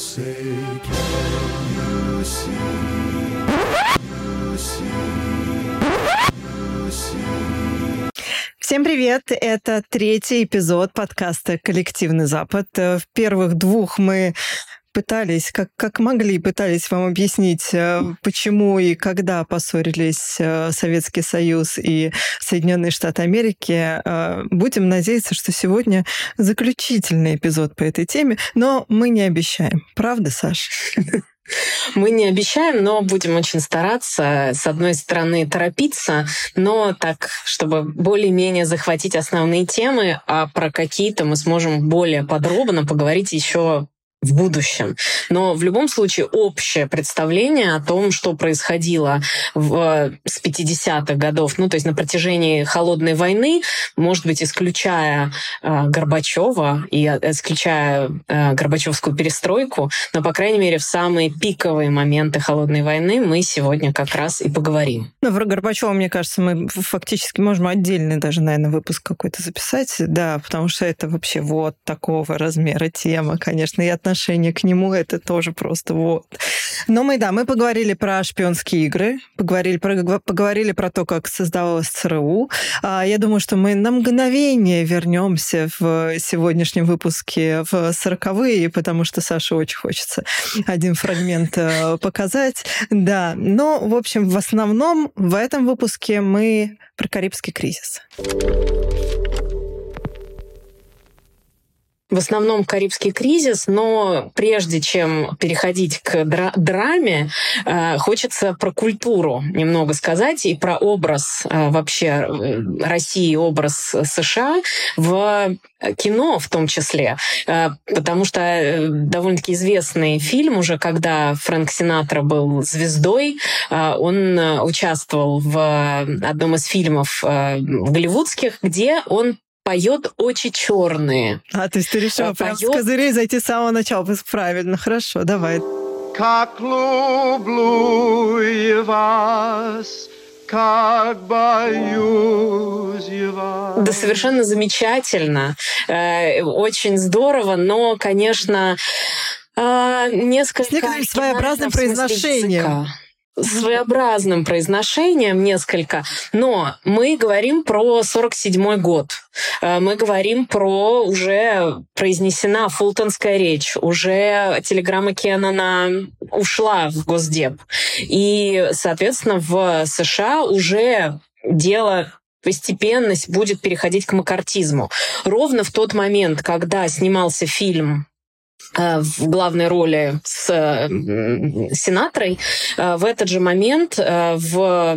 say, can you see? You see, you see. Всем привет! Это третий эпизод подкаста «Коллективный Запад». Э, В первых двух мы пытались, как, как могли, пытались вам объяснить, э, почему и когда поссорились э, Советский Союз и Соединенные Штаты Америки. Э, Будем надеяться, что сегодня заключительный эпизод по этой теме, но мы не обещаем. Правда, Саш? Мы не обещаем, но будем очень стараться, с одной стороны, торопиться, но так, чтобы более-менее захватить основные темы, а про какие-то мы сможем более подробно поговорить еще в будущем. Но в любом случае общее представление о том, что происходило в, с 50-х годов, ну то есть на протяжении холодной войны, может быть, исключая э, Горбачева и э, исключая э, Горбачевскую перестройку, но, по крайней мере, в самые пиковые моменты холодной войны мы сегодня как раз и поговорим. Ну, про Горбачева, мне кажется, мы фактически можем отдельный даже, наверное, выпуск какой-то записать, да, потому что это вообще вот такого размера тема, конечно, и отношения к нему это тоже просто вот. Но мы, да, мы поговорили про шпионские игры, поговорили про, поговорили про то, как создавалась ЦРУ. А, Я думаю, что мы на мгновение вернемся в сегодняшнем выпуске в сороковые, потому что Саше очень хочется один фрагмент э, показать. Да, но, в общем, в основном в этом выпуске мы про Карибский кризис. В основном Карибский кризис, но прежде чем переходить к дра- драме, э, хочется про культуру немного сказать и про образ э, вообще э, России, образ США в кино в том числе, э, потому что э, довольно-таки известный фильм уже, когда Фрэнк Синатра был звездой, э, он э, участвовал в одном из фильмов э, голливудских, где он поет очень черные. А, то есть ты решила Э, прям с поёт- козырей зайти с самого начала. Правильно, хорошо, давай. Как люблю вас, как боюсь вас. Да, совершенно замечательно, э, очень здорово, но, конечно, э, несколько С некоторым своеобразным произношением. языка. Своеобразным произношением несколько, но мы говорим про 47 год. Э, Мы говорим про уже произнесена фултонская речь, уже телеграмма Кеннона ушла в Госдеп. И, соответственно, в США уже дело постепенно будет переходить к макартизму. Ровно в тот момент, когда снимался фильм в главной роли с э, м, Синатрой, э, в этот же момент э, в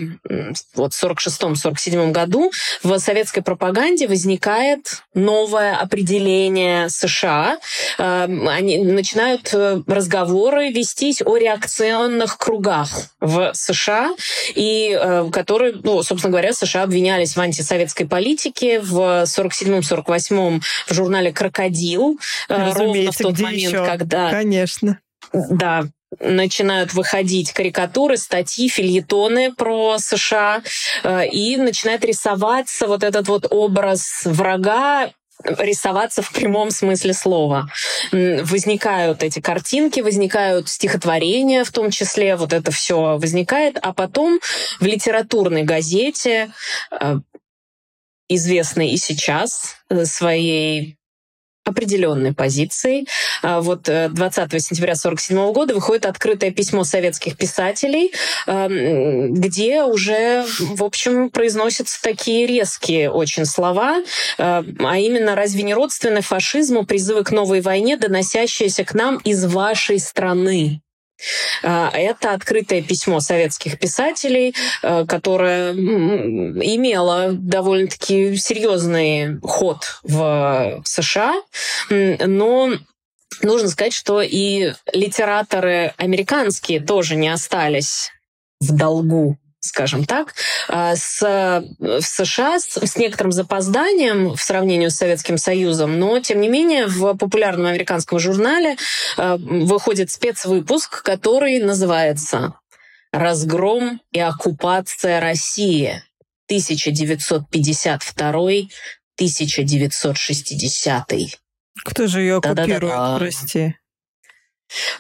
вот 46-47 году в советской пропаганде возникает новое определение США. Э, Они начинают э, разговоры вестись о реакционных кругах в США, и э, которые, ну, собственно говоря, США обвинялись в антисоветской политике в 47-48 в журнале «Крокодил», э, ровно в Разумеется, тот где момент, еще? когда Конечно. да, начинают выходить карикатуры, статьи, фильетоны про США, э, и начинает рисоваться вот этот вот образ врага рисоваться в прямом смысле слова. Возникают эти картинки, возникают стихотворения в том числе, вот это все возникает, а потом в литературной газете, э, известной и сейчас э, своей определенной позицией. А Вот э, 20 сентября 1947 года выходит открытое письмо советских писателей, где уже, в общем, произносятся такие резкие очень слова, э, а именно «разве не родственны фашизму призывы к новой войне, доносящиеся к нам из вашей страны?» А, Это открытое письмо советских писателей, э, которое имело довольно-таки серьезный ход в США, но нужно сказать, что и литераторы американские тоже не остались в долгу скажем так, а, с, в США с, с некоторым запозданием в сравнении с Советским Союзом, но, тем не менее, в популярном американском журнале а, выходит спецвыпуск, который называется «Разгром и оккупация России 1952-1960». Кто же ее оккупирует, прости?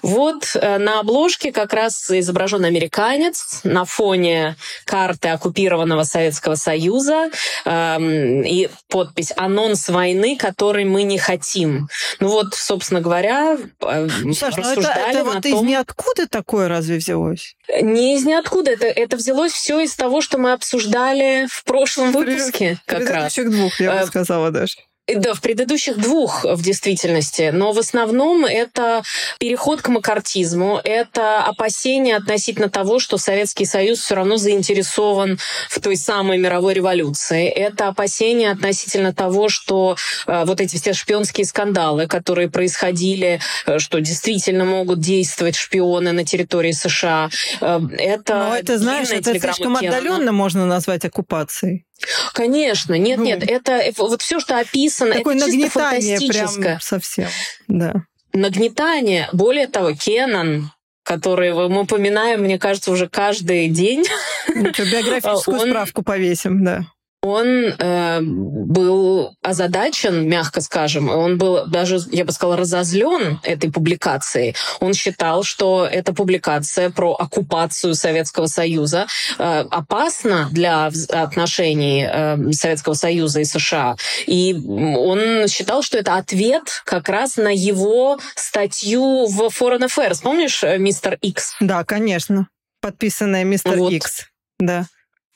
Вот э, на обложке как раз изображен американец на фоне карты оккупированного Советского Союза эм, и подпись «Анонс войны, который мы не хотим». Ну вот, собственно говоря, э, Саш, ну это, это вот том... из ниоткуда такое разве взялось? Не из ниоткуда. Это, это взялось все из того, что мы обсуждали в прошлом выпуске. Как раз. двух, я бы э, сказала даже. Да, в предыдущих двух в действительности, но в основном это переход к макартизму, это опасение относительно того, что Советский Союз все равно заинтересован в той самой мировой революции, это опасение относительно того, что э, вот эти все шпионские скандалы, которые происходили, э, что действительно могут действовать шпионы на территории США, э, это... Но это, знаешь, это слишком отдаленно можно назвать оккупацией. Конечно, нет, ну, нет, это вот все, что описано, такое это чисто фантастическое. Прям совсем, да. Нагнетание, более того, Кеннон, который мы упоминаем, мне кажется, уже каждый день. Биографическую он... справку повесим, да он э, был озадачен, мягко скажем, он был даже, я бы сказала, разозлен этой публикацией. Он считал, что эта публикация про оккупацию Советского Союза э, опасна для отношений э, Советского Союза и США. И он считал, что это ответ как раз на его статью в Foreign Affairs. Помнишь, э, мистер Икс? Да, конечно. Подписанная мистер Икс. Вот. Да.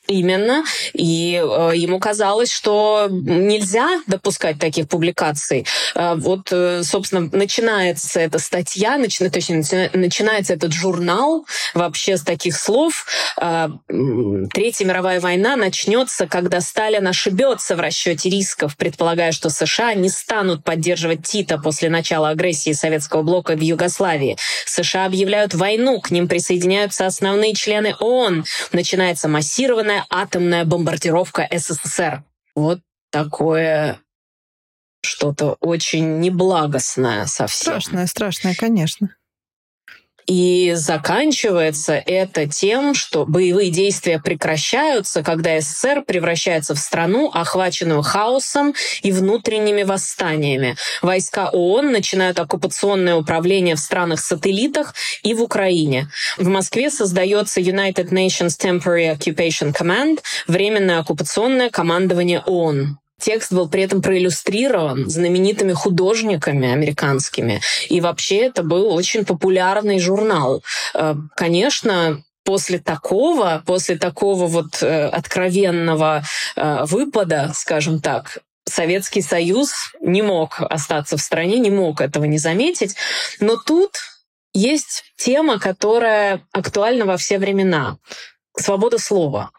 Именно. И э, ему казалось, что нельзя допускать таких публикаций. Э, вот, э, собственно, начинается эта статья, начи, точнее, начинается этот журнал вообще с таких слов. Э, Третья мировая война начнется, когда Сталин ошибется в расчете рисков, предполагая, что США не станут поддерживать Тита после начала агрессии советского блока в Югославии. США объявляют войну, к ним присоединяются основные члены ООН. Начинается массированная атомная бомбардировка СССР. Вот такое что-то очень неблагостное совсем. Страшное, страшное, конечно. И заканчивается это тем, что боевые действия прекращаются, когда СССР превращается в страну, охваченную хаосом и внутренними восстаниями. Войска ООН начинают оккупационное управление в странах-сателлитах и в Украине. В Москве создается United Nations Temporary Occupation Command, временное оккупационное командование ООН. Текст был при этом проиллюстрирован знаменитыми художниками американскими. И вообще это был очень популярный журнал. Э, конечно, после такого, после такого вот э, откровенного э, выпада, скажем так, Советский Союз не мог остаться в стране, не мог этого не заметить. Но тут есть тема, которая актуальна во все времена. Свобода слова.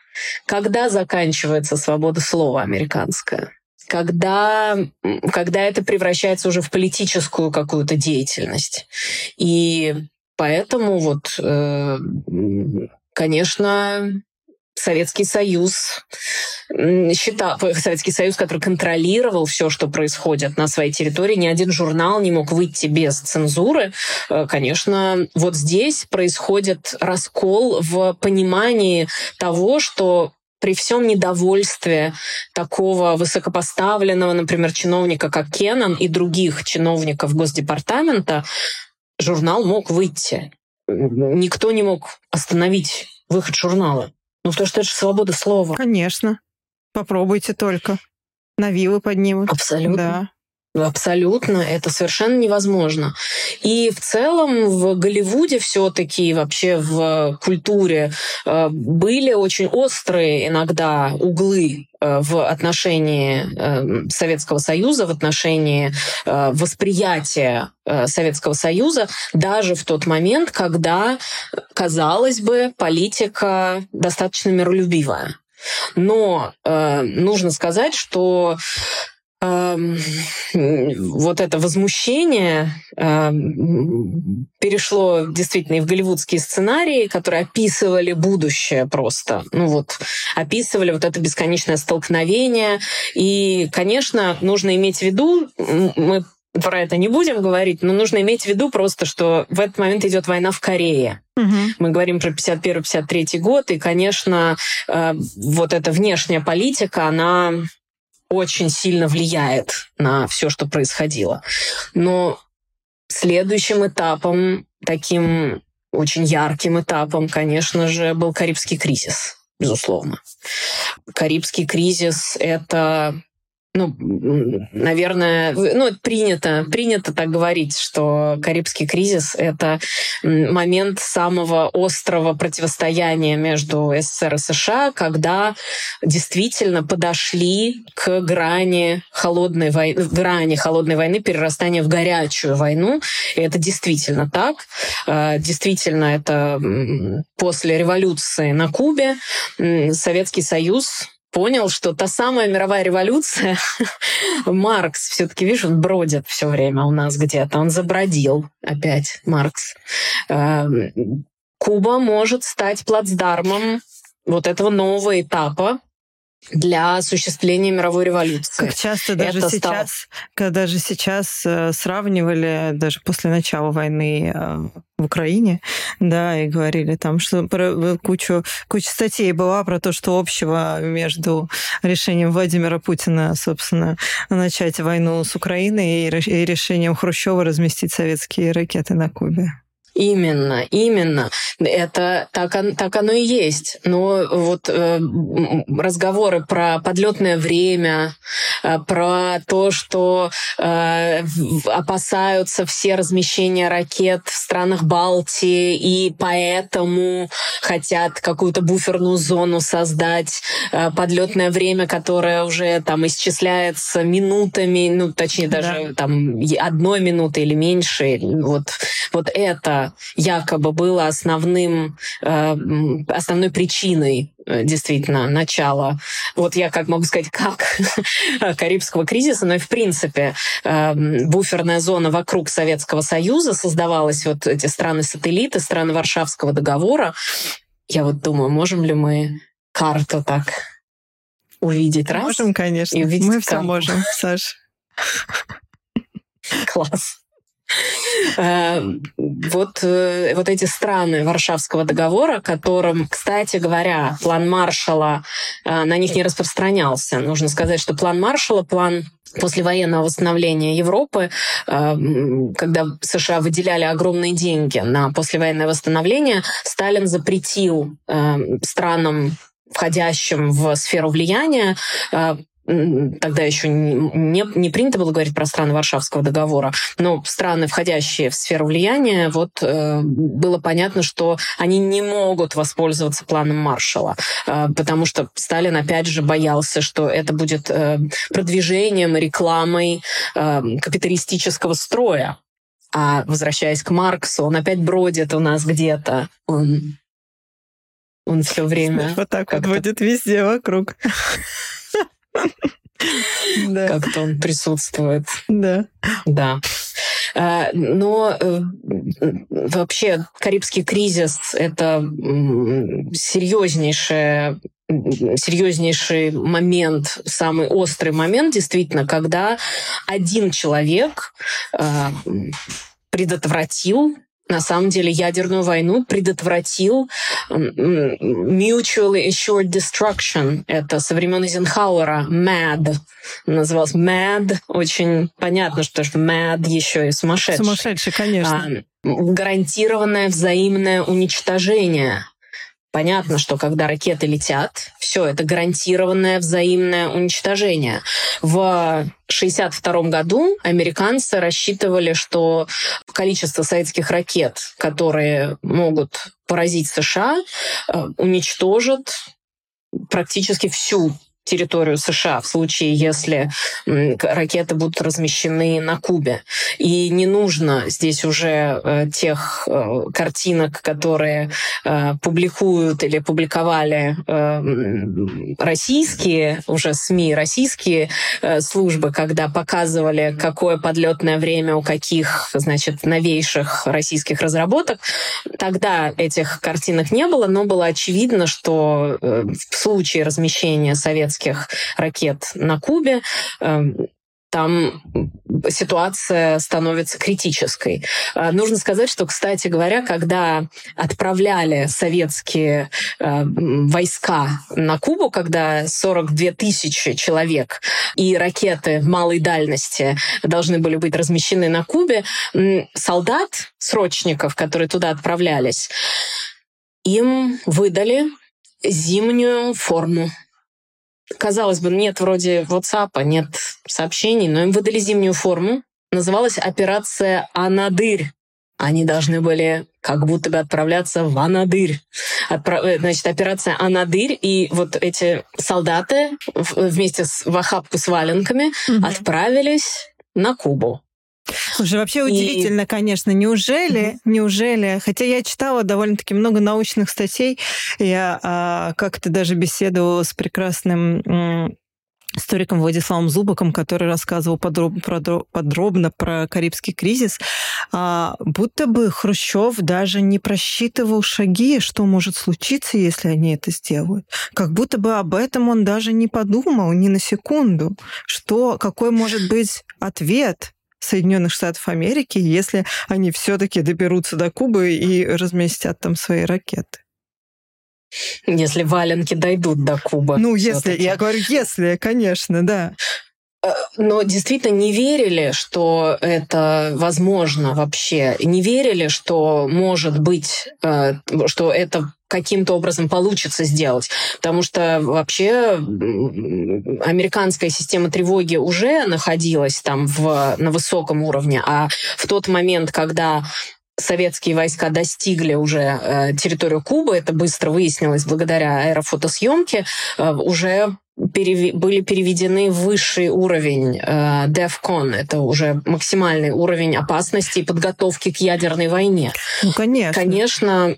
Когда заканчивается свобода слова американская? когда, когда это превращается уже в политическую какую-то деятельность. И поэтому вот, э, конечно, Советский Союз считал, Советский Союз, который контролировал все, что происходит на своей территории, ни один журнал не мог выйти без цензуры. Э, конечно, вот здесь происходит раскол в понимании того, что при всем недовольстве такого высокопоставленного, например, чиновника, как Кеннон и других чиновников Госдепартамента, журнал мог выйти. Никто не мог остановить выход журнала. Ну, потому что это же свобода слова. Конечно. Попробуйте только. На вилы поднимут. Абсолютно. Да. Абсолютно, это совершенно невозможно. И в целом в Голливуде все-таки вообще в культуре э, были очень острые иногда углы э, в отношении э, Советского Союза, в отношении восприятия Советского Союза, даже в тот момент, когда, казалось бы, политика достаточно миролюбивая. Но э, нужно сказать, что вот это возмущение перешло действительно и в голливудские сценарии, которые описывали будущее просто. Ну вот, описывали вот это бесконечное столкновение. И, конечно, нужно иметь в виду, мы про это не будем говорить, но нужно иметь в виду просто, что в этот момент идет война в Корее. Угу. Мы говорим про 51-53 год, и, конечно, э, вот эта внешняя политика, она очень сильно влияет на все, что происходило. Но следующим этапом таким очень ярким этапом, конечно же, был Карибский кризис, безусловно. Карибский кризис — это ну, наверное, ну, принято, принято так говорить, что Карибский кризис — это момент самого острого противостояния между СССР и США, когда действительно подошли к грани холодной войны, грани холодной войны, перерастания в горячую войну. И это действительно так. Э, действительно, это после революции на Кубе Советский Союз понял, что та самая мировая революция, Маркс все-таки, видишь, он бродит все время у нас где-то, он забродил опять, Маркс. Эм, Куба может стать плацдармом вот этого нового этапа для осуществления мировой революции. Как часто даже Это сейчас, стало... когда даже сейчас э, сравнивали, даже после начала войны э, в Украине, да, и говорили там, что про э, кучу, куча статей была про то, что общего между решением Владимира Путина, собственно, начать войну с Украиной и решением Хрущева разместить советские ракеты на Кубе. Именно, именно. Это так, так оно и есть. Но вот э, разговоры про подлетное время, э, про то, что э, опасаются все размещения ракет в странах Балтии, и поэтому хотят какую-то буферную зону создать, э, подлетное время, которое уже там исчисляется минутами, ну, точнее, даже да. там одной минуты или меньше. Вот, вот это якобы было основным, э, основной причиной э, действительно начала, вот я как могу сказать, как Карибского кризиса, но и в принципе э, буферная зона вокруг Советского Союза создавалась, вот эти страны-сателлиты, страны Варшавского договора. Я вот думаю, можем ли мы карту так увидеть раз? Можем, конечно. И увидеть мы все можем, Саш. Класс. Э, вот, э, вот эти страны Варшавского договора, которым, кстати говоря, план Маршала э, на них не распространялся. Нужно сказать, что план Маршала, план послевоенного восстановления Европы, когда США выделяли огромные деньги на послевоенное восстановление, Сталин запретил странам входящим в сферу влияния тогда еще не, не принято было говорить про страны Варшавского договора, но страны, входящие в сферу влияния, вот э, было понятно, что они не могут воспользоваться планом Маршала, э, потому что Сталин, опять же, боялся, что это будет э, продвижением, рекламой э, капиталистического строя. А возвращаясь к Марксу, он опять бродит у нас где-то. Он, он все время... Вот так вот будет везде вокруг. Как-то он присутствует. Да. Да. А, но э, вообще Карибский кризис — это серьезнейшее серьезнейший момент, самый острый момент, действительно, когда один человек э, предотвратил на самом деле ядерную войну предотвратил Mutually Assured Destruction. Это со времен Эйзенхауэра MAD. Называлось MAD. Очень понятно, что MAD еще и сумасшедший. Сумасшедший, конечно. А, гарантированное взаимное уничтожение Понятно, что когда ракеты летят, все это гарантированное взаимное уничтожение. В 1962 году американцы рассчитывали, что количество советских ракет, которые могут поразить США, э, уничтожат практически всю территорию США в случае, если ракеты будут размещены на Кубе. И не нужно здесь уже э, тех э, картинок, которые э, публикуют или публиковали российские уже СМИ, российские службы, когда показывали, какое подлетное время у каких, значит, новейших российских разработок. Тогда этих картинок не было, но было очевидно, что в случае размещения советских советских ракет на Кубе. Эм, там ситуация становится критической. А, нужно сказать, что, кстати говоря, когда отправляли советские э, войска на Кубу, когда 42 тысячи человек и ракеты малой дальности должны были быть размещены на Кубе, солдат, срочников, которые туда отправлялись, им выдали зимнюю форму Казалось бы, нет вроде WhatsApp, нет сообщений, но им выдали зимнюю форму. Называлась операция «Анадырь». Они должны были как будто бы отправляться в Анадырь. Отправ... Э, значит, операция Анадырь, и вот эти солдаты вместе с в охапку с валенками угу. отправились на Кубу. Слушай, вообще удивительно, и... конечно. Неужели, mm-hmm. неужели, хотя я читала довольно-таки много научных статей, я а, как-то даже беседовала с прекрасным историком Владиславом Зубаком, который рассказывал подробно, подробно про Карибский кризис, а, будто бы Хрущев даже не просчитывал шаги, что может случиться, если они это сделают. Как будто бы об этом он даже не подумал ни на секунду, что какой может быть ответ Соединенных Штатов Америки, если они все-таки доберутся до Кубы и разместят там свои ракеты. Если валенки дойдут до Кубы. Ну, если, я говорю, если, конечно, да. Э, но действительно не верили, что это возможно вообще. Не верили, что может быть, э, что это каким-то образом получится сделать. Потому что вообще американская система тревоги уже находилась там в, на высоком уровне, а в тот момент, когда советские войска достигли уже э, территорию Кубы, это быстро выяснилось благодаря аэрофотосъемке, уже перев... были переведены в высший уровень э, DEFCON. Это уже максимальный уровень опасности и подготовки к ядерной войне. Ну, конечно. Конечно,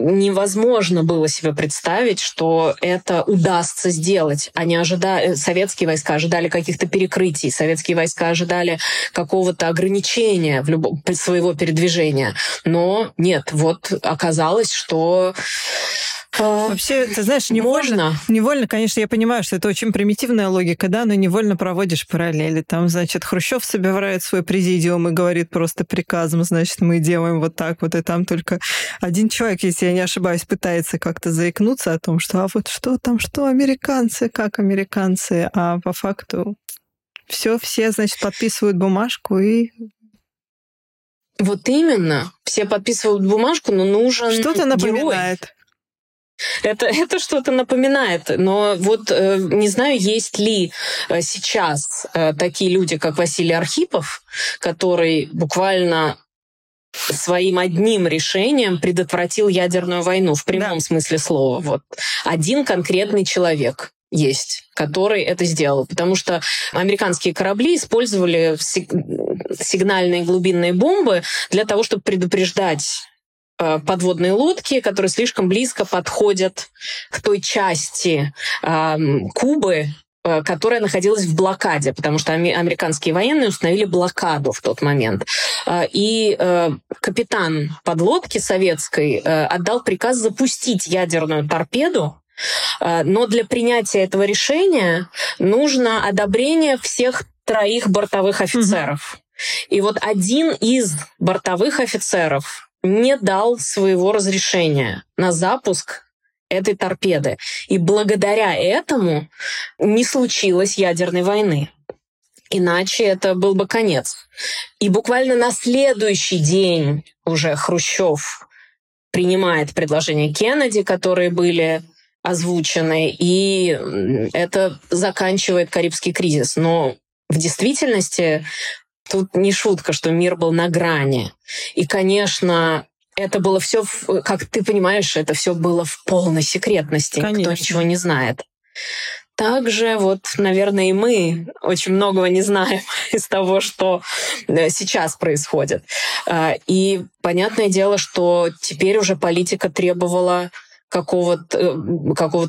невозможно было себе представить, что это удастся сделать. Они ожидали, советские войска ожидали каких-то перекрытий, советские войска ожидали какого-то ограничения в любом, своего передвижения. Но нет, вот оказалось, что Вообще, ты знаешь, невольно, Можно? невольно, конечно, я понимаю, что это очень примитивная логика, да, но невольно проводишь параллели. Там, значит, Хрущев собирает свой президиум и говорит просто приказом, значит, мы делаем вот так вот, и там только один человек, если я не ошибаюсь, пытается как-то заикнуться о том, что а вот что там, что американцы, как американцы, а по факту все, все, значит, подписывают бумажку и вот именно. Все подписывают бумажку, но нужен Что-то напоминает. Герой. Это, это что-то напоминает. Но вот э, не знаю, есть ли э, сейчас э, такие люди, как Василий Архипов, который буквально своим одним решением предотвратил ядерную войну в прямом да. смысле слова. Вот один конкретный человек есть, который это сделал. Потому что американские корабли использовали сигнальные глубинные бомбы для того, чтобы предупреждать подводные лодки, которые слишком близко подходят к той части э, Кубы, э, которая находилась в блокаде, потому что американские военные установили блокаду в тот момент. Э, и капитан подлодки советской отдал приказ запустить ядерную торпеду но для принятия этого решения нужно одобрение всех троих бортовых офицеров. Mm-hmm. И вот один из бортовых офицеров не дал своего разрешения на запуск этой торпеды. И благодаря этому не случилось ядерной войны. Иначе это был бы конец. И буквально на следующий день уже Хрущев принимает предложения Кеннеди, которые были озвучены, и это заканчивает Карибский кризис. Но в действительности Тут не шутка, что мир был на грани. И, конечно, это было все, как ты понимаешь, это все было в полной секретности. Конечно. Никто ничего не знает. Также вот, наверное, и мы очень многого не знаем из того, что э, сейчас происходит. А, и понятное дело, что теперь уже политика требовала какого-то э, какого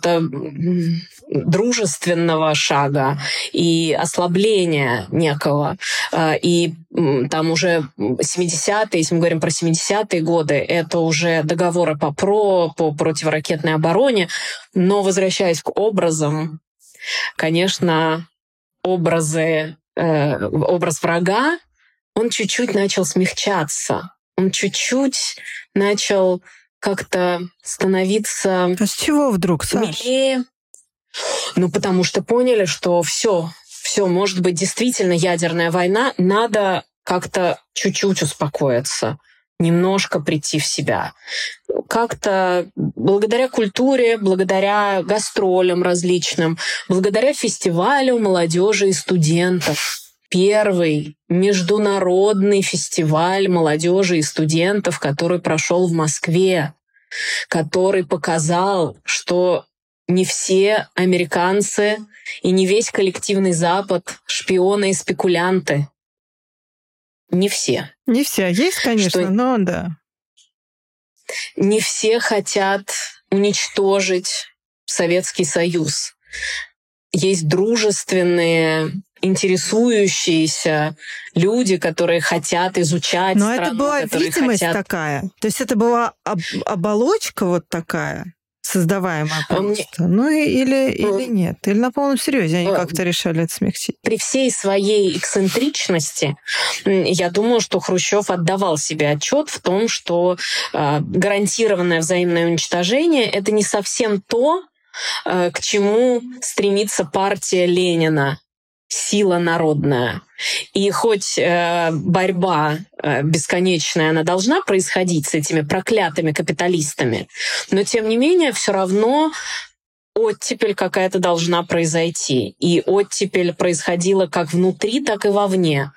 дружественного шага и ослабления некого. Э, и там уже 70-е, если мы говорим про 70-е годы, это уже договоры по ПРО, по противоракетной обороне. Но возвращаясь к образам, конечно, образы э, образ врага, он чуть-чуть начал смягчаться. Он чуть-чуть начал как-то становиться... А с чего вдруг, Саш? Милее. Ну, потому что поняли, что все, все, может быть, действительно ядерная война, надо как-то чуть-чуть успокоиться немножко прийти в себя. Как-то благодаря культуре, благодаря гастролям различным, благодаря фестивалю молодежи и студентов. Первый международный фестиваль молодежи и студентов, который прошел в Москве, который показал, что не все американцы и не весь коллективный Запад шпионы и спекулянты. Не все. Не все. Есть, конечно, что но да. Не все хотят уничтожить Советский Союз. Есть дружественные, интересующиеся люди, которые хотят изучать Но страну, это была видимость хотят... такая. То есть это была об- оболочка вот такая создаваемая а просто. Ну или, или нет. Или на полном серьезе они как-то решали это смягчить. При всей своей эксцентричности, я думаю, что Хрущев отдавал себе отчет в том, что гарантированное взаимное уничтожение это не совсем то, к чему стремится партия Ленина сила народная. И хоть э, борьба э, бесконечная, она должна происходить с этими проклятыми капиталистами, но тем не менее все равно оттепель какая-то должна произойти. И оттепель происходила как внутри, так и вовне.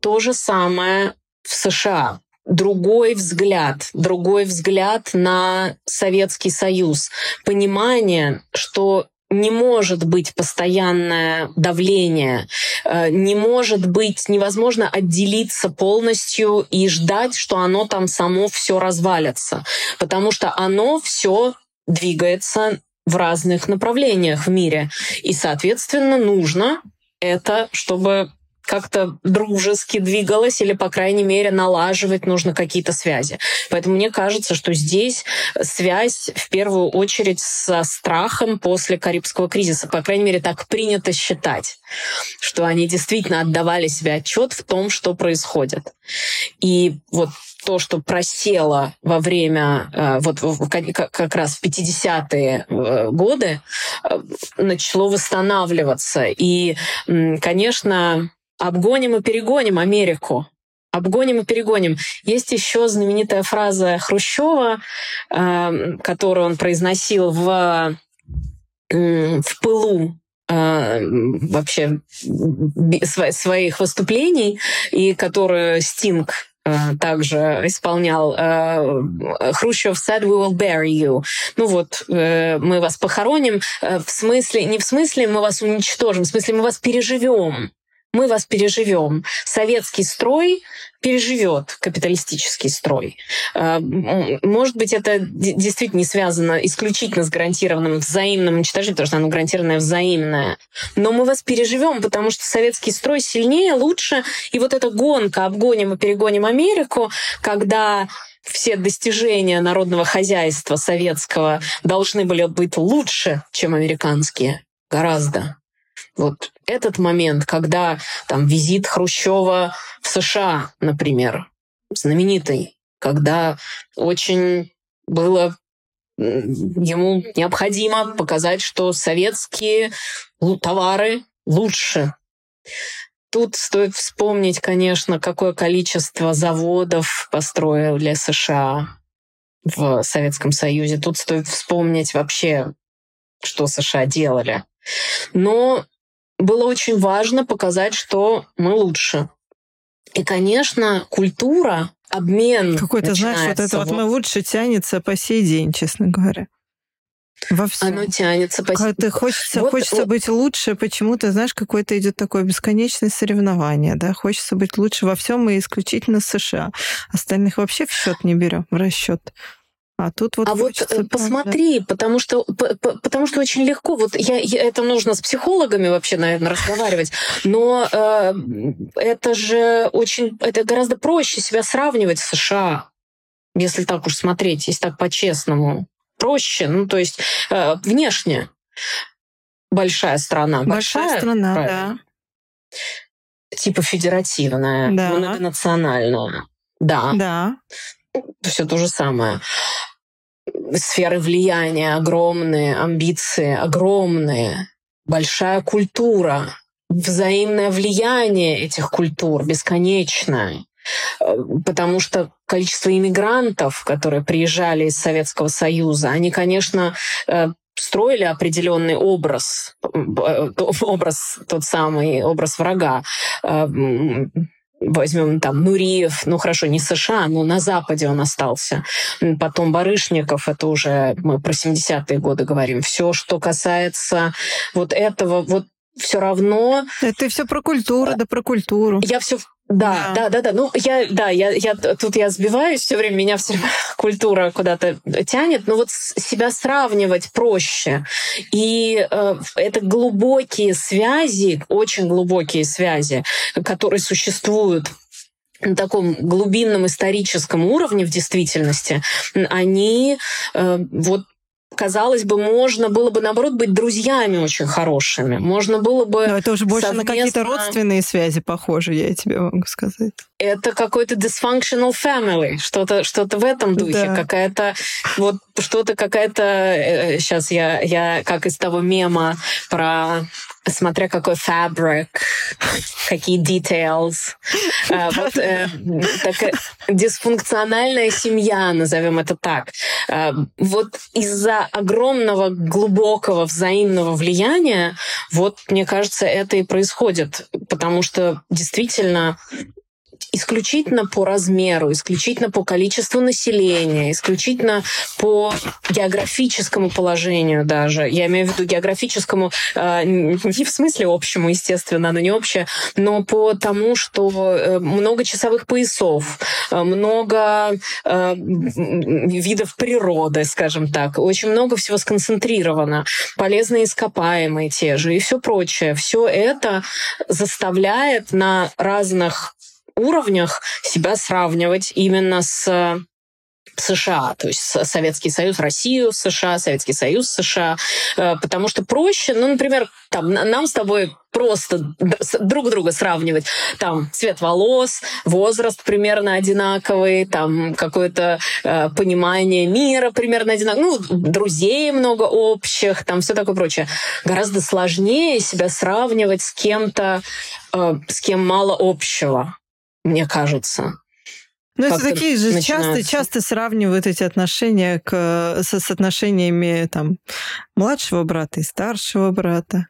То же самое в США. Другой взгляд, другой взгляд на Советский Союз. Понимание, что не может быть постоянное давление, э, не может быть невозможно отделиться полностью и ждать, что оно там само все развалится, потому что оно все двигается в разных направлениях в мире. И, соответственно, нужно это, чтобы как-то дружески двигалась или, по крайней мере, налаживать нужно какие-то связи. Поэтому мне кажется, что здесь связь в первую очередь со страхом после Карибского кризиса. По крайней мере, так принято считать, что они действительно отдавали себе отчет в том, что происходит. И вот то, что просело во время, э, вот как раз в 50-е э, годы, э, начало восстанавливаться. И, конечно, обгоним и перегоним Америку. Обгоним и перегоним. Есть еще знаменитая фраза Хрущева, э, которую он произносил в, в пылу э, вообще своих выступлений, и которую Стинг э, также исполнял э, Хрущев said we will bury you. Ну вот, э, мы вас похороним, в смысле, не в смысле мы вас уничтожим, в смысле мы вас переживем мы вас переживем. Советский строй переживет капиталистический строй. А, может быть, это действительно не связано исключительно с гарантированным взаимным уничтожением, потому что оно гарантированное взаимное. Но мы вас переживем, потому что советский строй сильнее, лучше. И вот эта гонка обгоним и перегоним Америку, когда все достижения народного хозяйства советского должны были быть лучше, чем американские. Гораздо. Вот этот момент, когда там визит Хрущева в США, например, знаменитый, когда очень было ему необходимо показать, что советские товары лучше. Тут стоит вспомнить, конечно, какое количество заводов построили США в Советском Союзе. Тут стоит вспомнить вообще, что США делали. Но было очень важно показать, что мы лучше. И, конечно, культура, обмен. Какой-то, знаешь, вот это вот, вот мы лучше тянется по сей день, честно говоря. Во всем. Оно тянется по сей день. Хочется, вот, хочется вот. быть лучше, почему-то, знаешь, какое-то идет такое бесконечное соревнование, да, хочется быть лучше во всем и исключительно США. Остальных вообще в счет не берем, в расчет. А тут вот а вот э, посмотри, потому что потому что очень легко. Вот я, я это нужно с психологами вообще, наверное, разговаривать. Но э, это же очень это гораздо проще себя сравнивать с США, если так уж смотреть, если так по-честному. Проще, ну то есть э, внешне большая страна, большая, большая страна, правильно. да типа федеративная, Да. многонациональная. Да, Да. Все то же самое. Сферы влияния огромные, амбиции огромные, большая культура, взаимное влияние этих культур бесконечное. Э, Потому что количество иммигрантов, которые приезжали из Советского Союза, они, конечно, э, строили определенный образ, э, образ тот самый, образ врага. Возьмем там Нуриев, ну хорошо, не США, но на Западе он остался. Потом Барышников, это уже мы про 70-е годы говорим. Все, что касается вот этого, вот все равно Это все про культуру, да про культуру. я все да, Да. да, да. Ну, я, да, я, я тут я сбиваюсь все время, меня все время культура куда-то тянет, но вот себя сравнивать проще. И э, это глубокие связи, очень глубокие связи, которые существуют на таком глубинном историческом уровне в действительности, они э, вот казалось бы, можно было бы, наоборот, быть друзьями очень хорошими. Можно было бы... Но это уже больше на какие-то совместно- родственные связи похоже, я тебе могу сказать. это какой-то dysfunctional family, что-то что в этом духе, Да. какая-то вот что-то какая-то сейчас я я как из того мема про смотря какой fabric, какие details, А, вот э, такая дисфункциональная семья, назовем это так. А, Вот из-за огромного глубокого взаимного влияния, вот мне кажется, это и происходит, потому что действительно исключительно по размеру, исключительно по количеству населения, исключительно по географическому положению даже. Я имею в виду географическому э, не в смысле общему, естественно, оно не общее, но по тому, что э, много часовых поясов, э, много э, видов природы, скажем так, очень много всего сконцентрировано, полезные ископаемые те же и все прочее. Все это заставляет на разных уровнях себя сравнивать именно с США, то есть Советский Союз, Россию, США, Советский Союз, США, Э, потому что проще, ну, например, там на- нам с тобой просто друг друга сравнивать, там цвет волос, возраст примерно одинаковый, там какое-то э, понимание мира примерно одинаковое, ну, друзей много общих, там все такое прочее. Гораздо сложнее себя сравнивать с кем-то, э, с кем мало общего, мне кажется. Ну, это такие же часто, часто сравнивают эти отношения к, со, с отношениями там, младшего брата и старшего брата.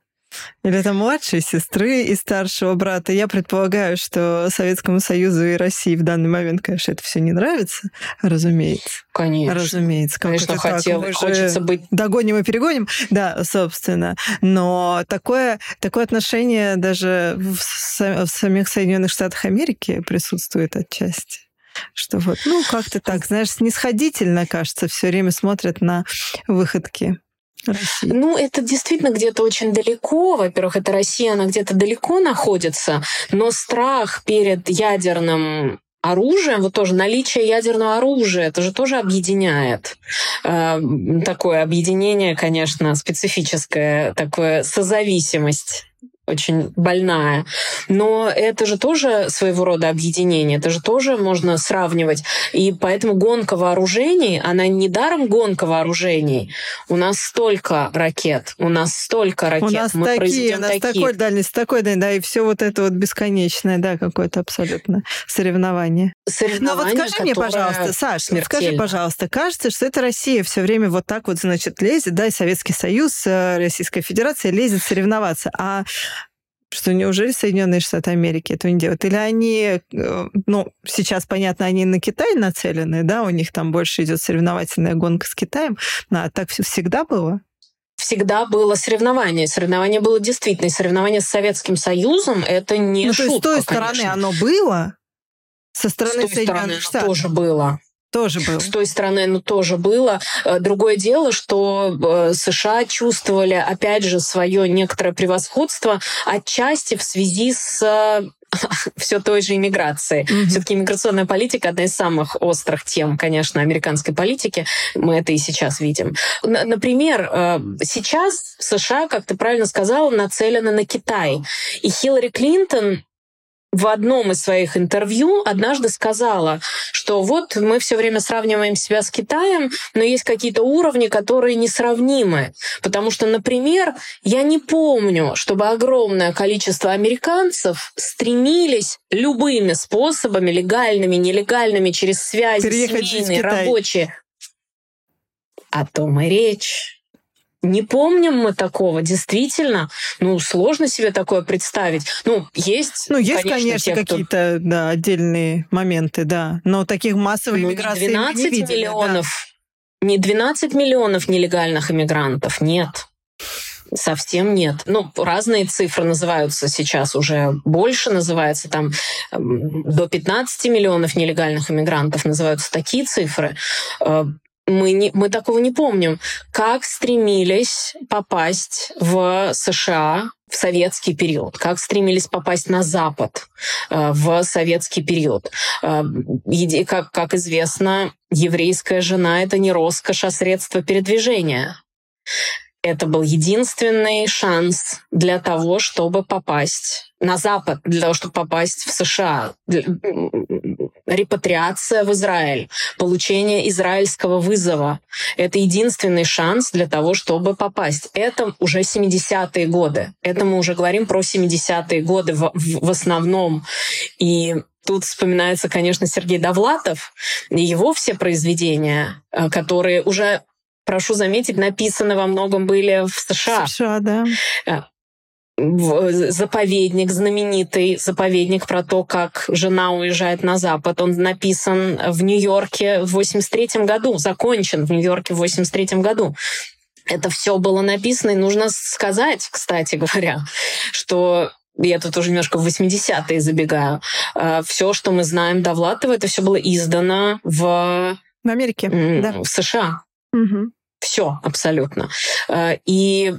Или там младшей сестры и старшего брата. Я предполагаю, что Советскому Союзу и России в данный момент, конечно, это все не нравится, разумеется. Конечно. Разумеется. Как Конечно, так? хотел, же хочется быть Догоним и перегоним, да, собственно. Но такое, такое отношение даже в, в самих Соединенных Штатах Америки присутствует отчасти. Что вот, ну, как-то так, знаешь, снисходительно, кажется, все время смотрят на выходки России. Ну, это действительно где-то очень далеко. Во-первых, это Россия, она где-то далеко находится, но страх перед ядерным оружием, вот тоже наличие ядерного оружия, это же тоже объединяет. Э, Такое объединение, конечно, специфическое, такое созависимость очень больная. Но это же тоже своего рода объединение, это же тоже можно сравнивать. И поэтому гонка вооружений, она не даром гонка вооружений. У нас столько ракет, у нас столько ракет, У нас мы такие, у нас такие. такой дальность, такой дальность, да, и все вот это вот бесконечное, да, какое-то абсолютно соревнование. Ну вот Соревнования, скажи мне, пожалуйста, Саш, вот скажи, смертельно. пожалуйста, кажется, что это Россия все время вот так вот, значит, лезет, да, и Советский Союз, э, Российская Федерация лезет соревноваться, а что неужели Соединенные Штаты Америки этого не делают? Или они, э, ну, сейчас, понятно, они на Китай нацелены, да, у них там больше идет соревновательная гонка с Китаем, Ну, а так всегда было? всегда было соревнование. Соревнование было действительно. Соревнование с Советским Союзом это не ну, то есть с шутка, той стороны конечно. оно было, со С стороны той стороны Соединенных оно Штатов тоже было. Тоже было. С той стороны оно тоже было. Э, Другое дело, что э, США чувствовали, опять же, свое некоторое превосходство отчасти в связи с все той же иммиграцией. Мгм. Все-таки иммиграционная политика одна из самых острых тем, конечно, американской политики. Мы это и сейчас видим. Например, э, сейчас США, как ты правильно сказала, нацелены на Китай. И Хиллари Клинтон в одном из своих интервью однажды сказала, что вот мы все время сравниваем себя с Китаем, но есть какие-то уровни, которые несравнимы. Потому что, например, я не помню, чтобы огромное количество американцев стремились любыми способами, легальными, нелегальными, через связи, Переехать семейные, рабочие. О том и речь. Не помним мы такого, действительно. Ну, сложно себе такое представить. Ну, есть, Ну, есть, конечно, те, кто- какие-то да, отдельные моменты, да. Но таких массовых Ну, не миграций мы 12 не видели. да. миллионов, не 12 миллионов нелегальных иммигрантов, нет. Совсем нет. Ну, разные цифры называются сейчас уже больше, называется там эм, до 15 миллионов нелегальных иммигрантов, называются такие цифры. Мы, не, мы такого не помним. Как стремились попасть в США в советский период, как стремились попасть на Запад э, в советский период. Э, Как, как известно, еврейская жена — это не роскошь, а средство передвижения. Это был единственный шанс для того, чтобы попасть на Запад, для того, чтобы попасть в США. Репатриация в Израиль, получение израильского вызова. Это единственный шанс для того, чтобы попасть. Это уже 70-е годы. Это мы уже говорим про 70-е годы в, в- в основном. И Тут вспоминается, конечно, Сергей Довлатов и его все произведения, э, которые уже прошу заметить, написаны во многом были в США. США, да. В- Заповедник знаменитый, заповедник про то, как жена уезжает на Запад. Он написан в Нью-Йорке в 83 году, закончен в Нью-Йорке в 83 году. Это все было написано, и нужно сказать, кстати говоря, что я тут уже немножко в 80-е забегаю. Все, что мы знаем Довлатова, это все было издано в, В Америке, м, да. в США. Мгм. Все абсолютно. Э, И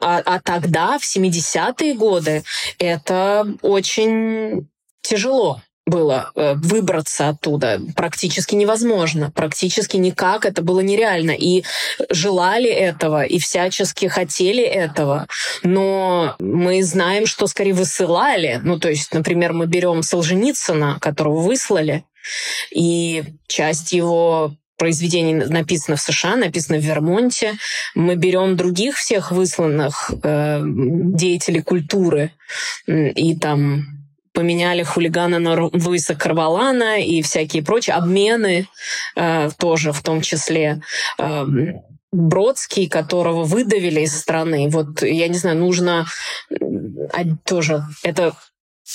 а, а тогда, в 70-е годы, это очень тяжело было э, выбраться оттуда. Практически невозможно. Практически никак. Это было нереально. И желали этого, и всячески хотели этого. Но мы знаем, что скорее высылали. Ну, то есть, например, мы берем Солженицына, которого выслали, и часть его произведений написано в США, написано в Вермонте. Мы берем других всех высланных э, деятелей культуры и там поменяли хулигана на Луиса Карвалана и всякие прочие обмены э, тоже в том числе. Эм, Бродский, которого выдавили из страны. Вот, я не знаю, нужно а, тоже... Это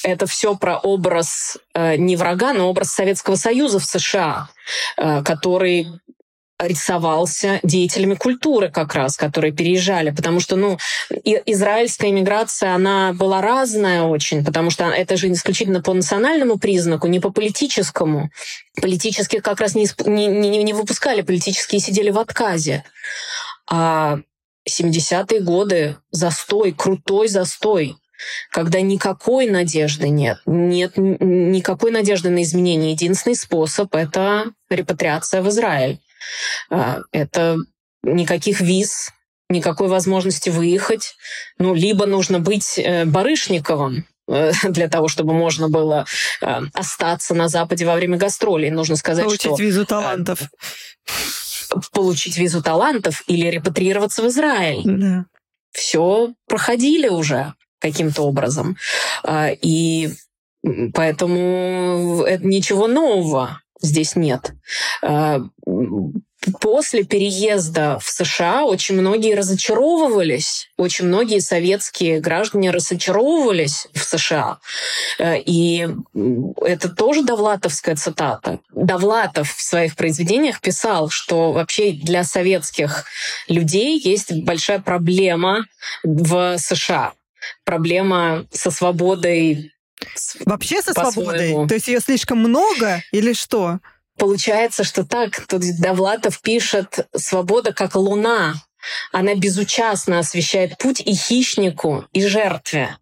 это все про образ э, не врага, но образ Советского Союза в США, э, который рисовался деятелями культуры как раз, которые переезжали, потому что, ну, израильская иммиграция, она была разная очень, потому что это же исключительно по национальному признаку, не по политическому. Политических как раз не, не, не, не выпускали, политические сидели в отказе. А 70-е годы застой, крутой застой, когда никакой надежды нет, нет никакой надежды на изменение. Единственный способ — это репатриация в Израиль. А, Это никаких виз, никакой возможности выехать. Ну, либо нужно быть э, Барышниковым, э, для того, чтобы можно было э, остаться на Западе во время гастролей. Нужно сказать, Получить что визу талантов. получить визу талантов или репатрироваться в Израиль. Да. Все проходили уже каким-то образом. А, И поэтому это ничего нового здесь нет. А, После переезда в США очень многие разочаровывались, очень многие советские граждане разочаровывались в США. Э, И это тоже Довлатовская цитата. Довлатов в своих произведениях писал, что вообще для советских людей есть большая проблема в США. Проблема со свободой Вообще со свободой? То есть ее слишком много или что? Получается, что так. Тут Довлатов пишет «Свобода как луна». Она безучастно освещает путь и хищнику, и жертве.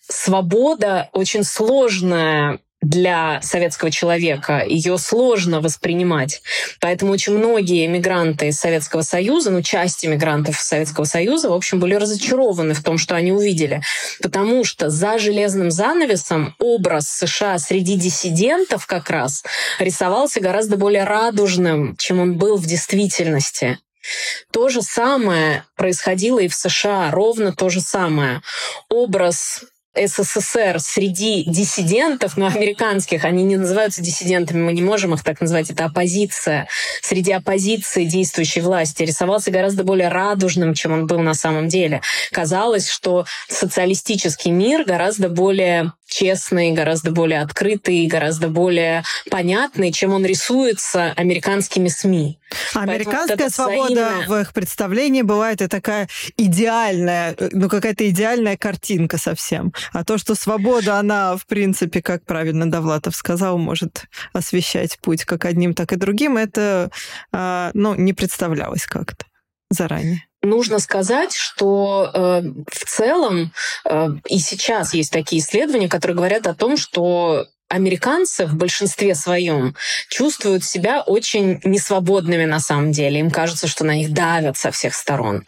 Свобода очень сложная для советского человека, ее сложно воспринимать. Поэтому очень многие мигранты из Советского Союза, ну, часть мигрантов Советского Союза, в общем, были разочарованы в том, что они увидели. Потому что за железным занавесом образ США среди диссидентов как раз рисовался гораздо более радужным, чем он был в действительности. То же самое происходило и в США, ровно то же самое. Образ СССР среди диссидентов, но американских, они не называются диссидентами, мы не можем их так назвать, это оппозиция. Среди оппозиции действующей власти рисовался гораздо более радужным, чем он был на самом деле. Казалось, что социалистический мир гораздо более честный, гораздо более открытый, гораздо более понятный, чем он рисуется американскими СМИ. Американская вот свобода взаимная... в их представлении бывает и такая идеальная, ну какая-то идеальная картинка совсем. А то, что свобода, она, в принципе, как правильно Довлатов сказал, может освещать путь как одним, так и другим, это а, ну, не представлялось как-то заранее нужно сказать, что э, в целом э, и сейчас есть такие исследования, которые говорят о том, что американцы в большинстве своем чувствуют себя очень несвободными на самом деле. Им кажется, что на них давят со всех сторон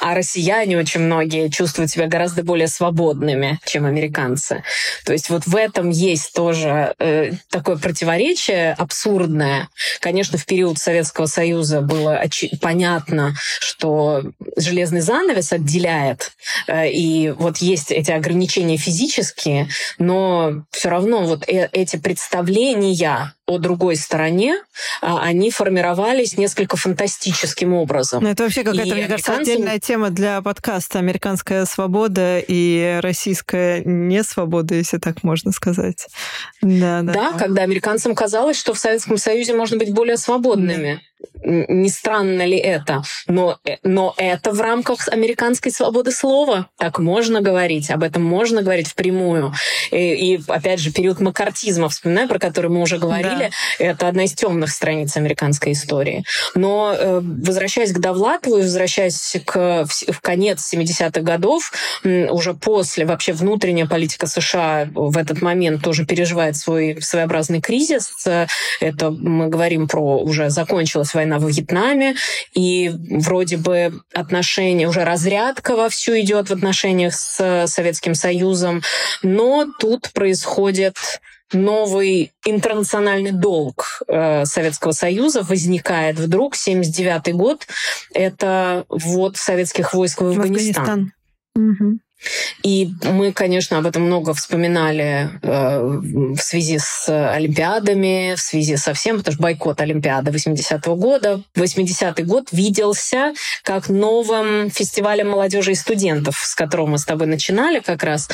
а россияне очень многие чувствуют себя гораздо более свободными, чем американцы. То есть вот в этом есть тоже э, такое противоречие абсурдное. Конечно, в период Советского Союза было понятно, что железный занавес отделяет, э, и вот есть эти ограничения физические, но все равно вот э эти представления о другой стороне, а, они формировались несколько фантастическим образом. Ну, это вообще какая-то, мне кажется, отдельная тема для подкаста «Американская свобода» и «Российская несвобода», если так можно сказать. Да, да. да когда американцам казалось, что в Советском Союзе можно быть более свободными. Не странно ли это? Но, э, но это в рамках американской свободы слова. Так можно говорить, об этом можно говорить впрямую. И, и опять же, период макартизма, вспоминаю, про который мы уже говорили, да. это одна из темных страниц американской истории. Но э, возвращаясь к Довлатову и возвращаясь к, в, в конец 70-х годов, уже после вообще внутренняя политика США в этот момент тоже переживает свой своеобразный кризис. Это мы говорим про уже закончилось война во Вьетнаме, и вроде бы отношения, уже разрядка вовсю идет в отношениях с Советским Союзом, но тут происходит новый интернациональный долг э, Советского Союза возникает вдруг 79 год. Это ввод советских войск в. В Афганистан. Угу. И мы, конечно, об этом много вспоминали э, в связи с Олимпиадами, в связи со всем, потому что бойкот Олимпиады 80-го года. 80-й год виделся как новым фестивалем молодежи и студентов, с которого мы с тобой начинали как раз.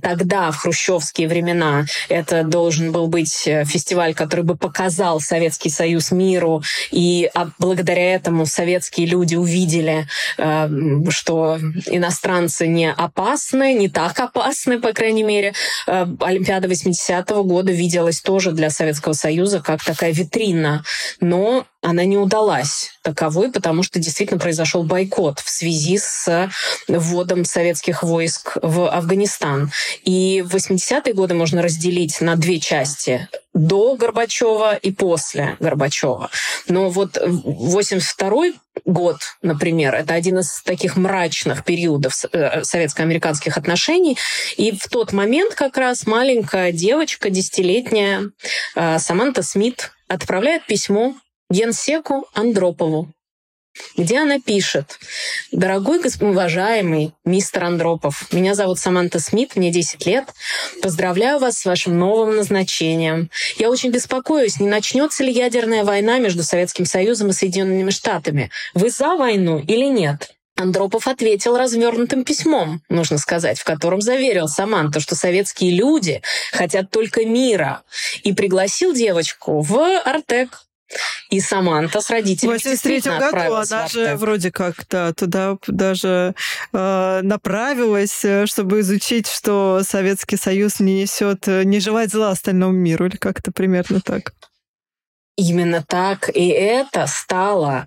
Тогда, в хрущевские времена, это должен был быть э, фестиваль, который бы показал Советский Союз миру, и а благодаря этому советские люди увидели, э, что иностранцы не опасны, опасны, не так опасны, по крайней мере. Э, Олимпиада 80-го года виделась тоже для Советского Союза как такая витрина. Но она не удалась таковой, потому что действительно произошел бойкот в связи с вводом советских войск в Афганистан. И 80-е годы можно разделить на две части до Горбачева и после Горбачева. Но вот 82 год, например, это один из таких мрачных периодов э, советско-американских отношений. И в тот момент как раз маленькая девочка, десятилетняя э, Саманта Смит, отправляет письмо генсеку Андропову, где она пишет, «Дорогой уважаемый мистер Андропов, меня зовут Саманта Смит, мне 10 лет. Поздравляю вас с вашим новым назначением. Я очень беспокоюсь, не начнется ли ядерная война между Советским Союзом и Соединенными Штатами. Вы за войну или нет?» Андропов ответил развернутым письмом, нужно сказать, в котором заверил Саманту, что советские люди хотят только мира, и пригласил девочку в Артек, и Саманта с родителями. В 83 году она же вроде как да, туда даже э, направилась, э, чтобы изучить, что Советский Союз не несет, э, не желает зла остальному миру, или как-то примерно так. Именно так. И это стало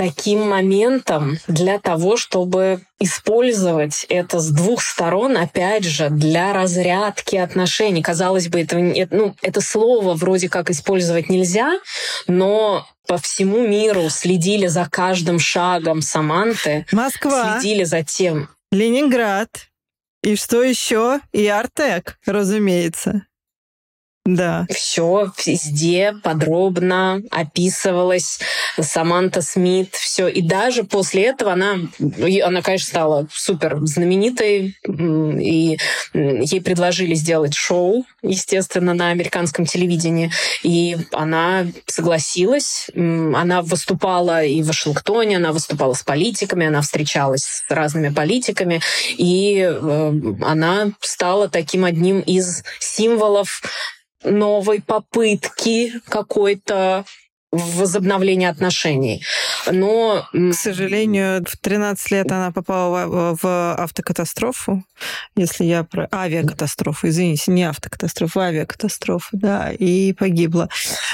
таким моментом для того, чтобы использовать это с двух сторон, опять же, для разрядки отношений. Казалось бы, это, ну, это слово вроде как использовать нельзя, но по всему миру следили за каждым шагом Саманты. Москва. Следили за тем. Ленинград. И что еще? И Артек, разумеется. Да. Все везде подробно описывалось. Саманта Смит, все. И даже после этого она, она, конечно, стала супер знаменитой, и ей предложили сделать шоу, естественно, на американском телевидении. И она согласилась. Она выступала и в Вашингтоне, она выступала с политиками, она встречалась с разными политиками, и э, она стала таким одним из символов новой попытки какой-то возобновления отношений. Но... К сожалению, в 13 лет она попала в автокатастрофу, если я про... Авиакатастрофу, извините, не автокатастрофу, авиакатастрофу, да, и погибла.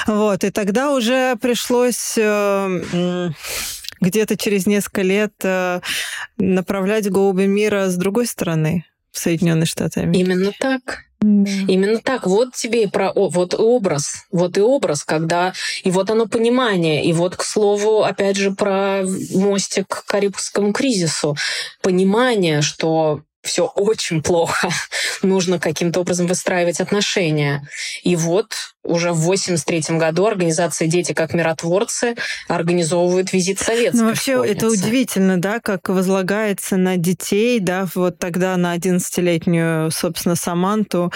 Вот, и тогда уже пришлось э, где-то через несколько лет э, направлять голуби мира с другой стороны, в Соединенные Штаты Америки. Именно так. Да. Именно так. Вот тебе и про вот образ, вот и образ, когда и вот оно понимание, и вот к слову опять же про мостик к Карибскому кризису, понимание, что все очень плохо, нужно каким-то образом выстраивать отношения. И вот уже в 83 году организация «Дети как миротворцы» организовывает визит советской Ну, вообще, школьницы. это удивительно, да, как возлагается на детей, да, вот тогда на 11-летнюю, собственно, Саманту,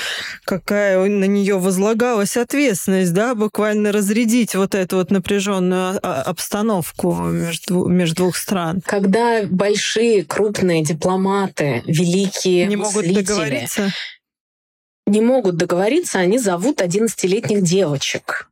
какая на нее возлагалась ответственность, да, буквально разрядить вот эту вот напряженную а, обстановку между, между двух стран. Когда большие, крупные дипломаты, великие Не могут договориться не могут договориться, они зовут 11-летних девочек.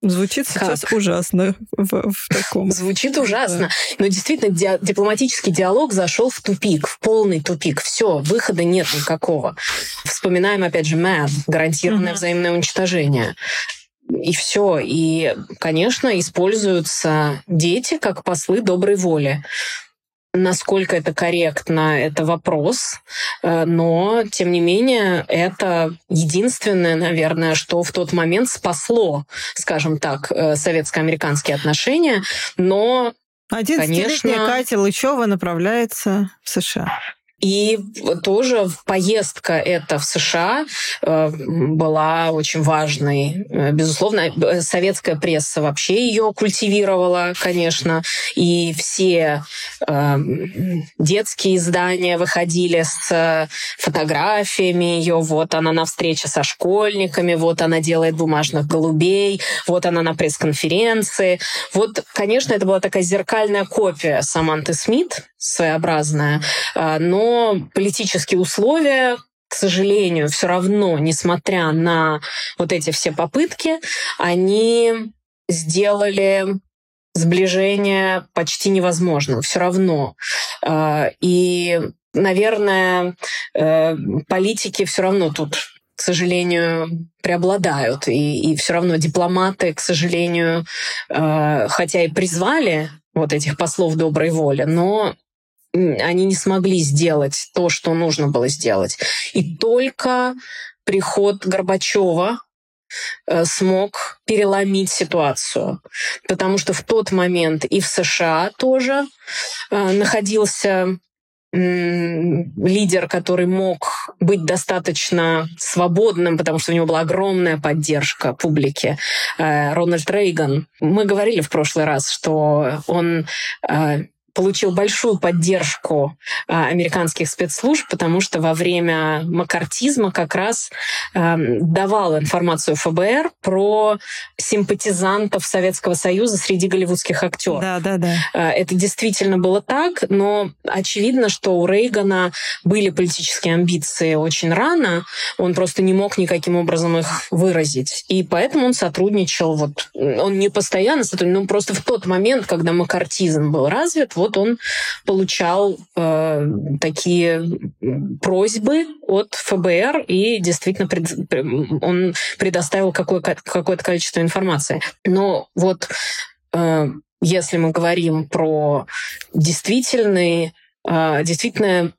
Звучит сейчас как? ужасно в, в таком. Звучит ужасно. Но действительно, ди- дипломатический диалог зашел в тупик, в полный тупик. Все, выхода нет никакого. Вспоминаем, опять же, MAD, гарантированное mm-hmm. взаимное уничтожение. И все. И, конечно, используются дети как послы доброй воли. Насколько это корректно, это вопрос. Э, но, тем не менее, это единственное, наверное, что в тот момент спасло, скажем так, э, советско-американские отношения. Но, 11-летняя конечно... Катя Лычева направляется в США. И тоже поездка эта в США э, была очень важной. Э, безусловно, э, советская пресса вообще ее культивировала, конечно, и все детские издания выходили с фотографиями ее. Вот она на встрече со школьниками, вот она делает бумажных голубей, вот она на пресс-конференции. Вот, конечно, это была такая зеркальная копия Саманты Смит, своеобразная, но политические условия, к сожалению, все равно, несмотря на вот эти все попытки, они сделали сближение почти невозможным. Все равно. А, и, наверное, э, политики все равно тут к сожалению, преобладают. И, и все равно дипломаты, к сожалению, э, хотя и призвали вот этих послов доброй воли, но они не смогли сделать то, что нужно было сделать. И только приход Горбачева э, смог переломить ситуацию. Потому что в тот момент и в США тоже э, находился лидер, который мог быть достаточно свободным, потому что у него была огромная поддержка публики, э, Рональд Рейган. Мы говорили в прошлый раз, что он получил большую поддержку а, американских спецслужб, потому что во время макартизма как раз э, давал информацию ФБР про симпатизантов Советского Союза среди голливудских актеров. Да, да, да. Э, это действительно было так, но очевидно, что у Рейгана были политические амбиции очень рано, он просто не мог никаким образом их выразить. И поэтому он сотрудничал, вот, он не постоянно сотрудничал, но просто в тот момент, когда макартизм был развит, вот вот он получал э, такие просьбы от ФБР и действительно пред, он предоставил какое, какое-то количество информации. Но вот э, если мы говорим про действительный, э, действительное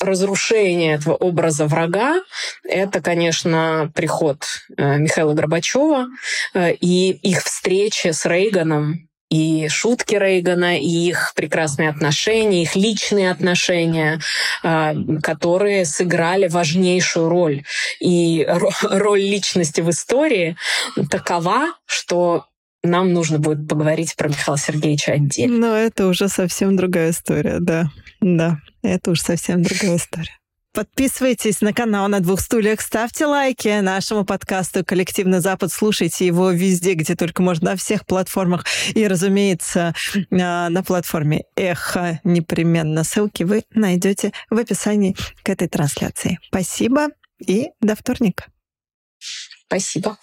разрушение этого образа врага, это, конечно, приход э, Михаила Горбачева и их встреча с Рейганом и шутки Рейгана, и их прекрасные отношения, их личные отношения, а, которые сыграли важнейшую роль. И роль личности в истории такова, что нам нужно будет поговорить про Михаила Сергеевича отдельно. Но это уже совсем другая история, да. Да, это уже совсем другая история. Подписывайтесь на канал «На двух стульях», ставьте лайки нашему подкасту «Коллективный Запад», слушайте его везде, где только можно, на всех платформах. И, разумеется, на платформе «Эхо» непременно. Ссылки вы найдете в описании к этой трансляции. Спасибо и до вторника. Спасибо.